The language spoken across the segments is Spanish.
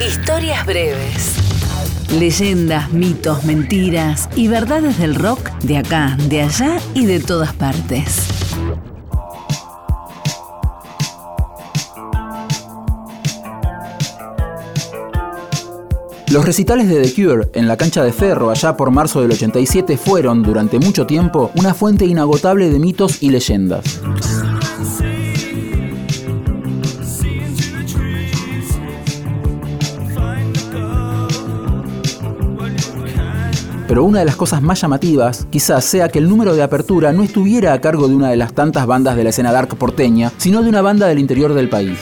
Historias breves. Leyendas, mitos, mentiras y verdades del rock de acá, de allá y de todas partes. Los recitales de The Cure en la cancha de Ferro allá por marzo del 87 fueron, durante mucho tiempo, una fuente inagotable de mitos y leyendas. Pero una de las cosas más llamativas quizás sea que el número de apertura no estuviera a cargo de una de las tantas bandas de la escena dark porteña, sino de una banda del interior del país.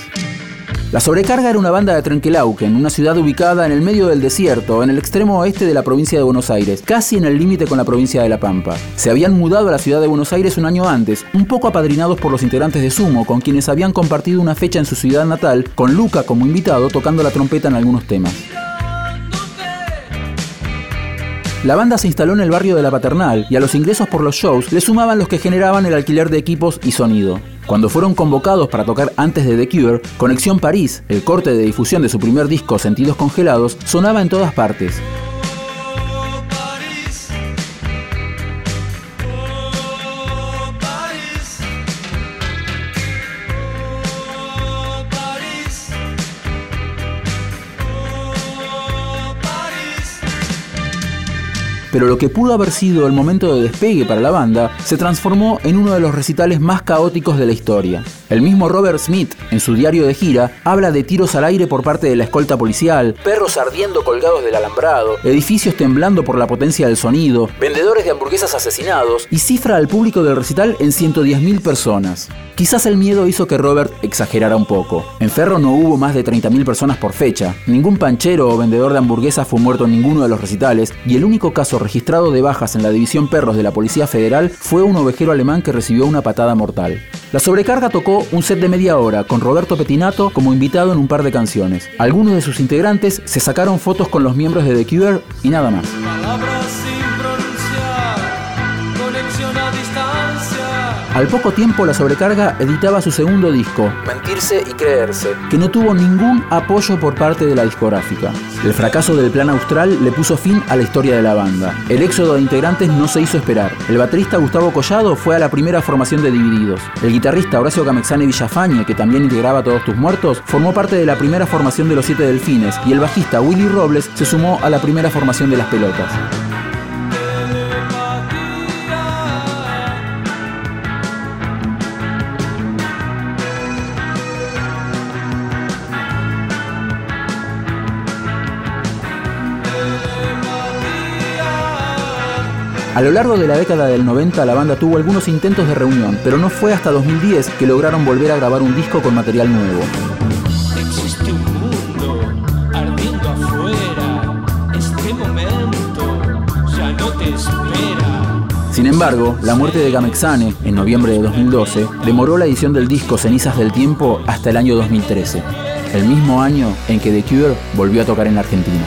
La sobrecarga era una banda de Trenquelauquen, una ciudad ubicada en el medio del desierto, en el extremo oeste de la provincia de Buenos Aires, casi en el límite con la provincia de La Pampa. Se habían mudado a la ciudad de Buenos Aires un año antes, un poco apadrinados por los integrantes de Sumo, con quienes habían compartido una fecha en su ciudad natal, con Luca como invitado tocando la trompeta en algunos temas. La banda se instaló en el barrio de la Paternal y a los ingresos por los shows le sumaban los que generaban el alquiler de equipos y sonido. Cuando fueron convocados para tocar antes de The Cure, Conexión París, el corte de difusión de su primer disco Sentidos Congelados, sonaba en todas partes. Pero lo que pudo haber sido el momento de despegue para la banda se transformó en uno de los recitales más caóticos de la historia. El mismo Robert Smith, en su diario de gira, habla de tiros al aire por parte de la escolta policial, perros ardiendo colgados del alambrado, edificios temblando por la potencia del sonido, vendedores de hamburguesas asesinados y cifra al público del recital en 110.000 personas. Quizás el miedo hizo que Robert exagerara un poco. En Ferro no hubo más de 30.000 personas por fecha, ningún panchero o vendedor de hamburguesas fue muerto en ninguno de los recitales y el único caso registrado de bajas en la división perros de la Policía Federal fue un ovejero alemán que recibió una patada mortal. La sobrecarga tocó un set de media hora con Roberto Petinato como invitado en un par de canciones. Algunos de sus integrantes se sacaron fotos con los miembros de The Cure y nada más. Al poco tiempo la sobrecarga editaba su segundo disco, Mentirse y Creerse, que no tuvo ningún apoyo por parte de la discográfica. El fracaso del plan austral le puso fin a la historia de la banda. El éxodo de integrantes no se hizo esperar. El baterista Gustavo Collado fue a la primera formación de Divididos. El guitarrista Horacio Camexane Villafañe, que también integraba Todos tus muertos, formó parte de la primera formación de los Siete Delfines y el bajista Willy Robles se sumó a la primera formación de Las Pelotas. A lo largo de la década del 90 la banda tuvo algunos intentos de reunión, pero no fue hasta 2010 que lograron volver a grabar un disco con material nuevo. Existe un mundo ardiendo afuera, este momento ya no te espera. Sin embargo, la muerte de Gamexane en noviembre de 2012 demoró la edición del disco Cenizas del Tiempo hasta el año 2013, el mismo año en que The Cure volvió a tocar en Argentina.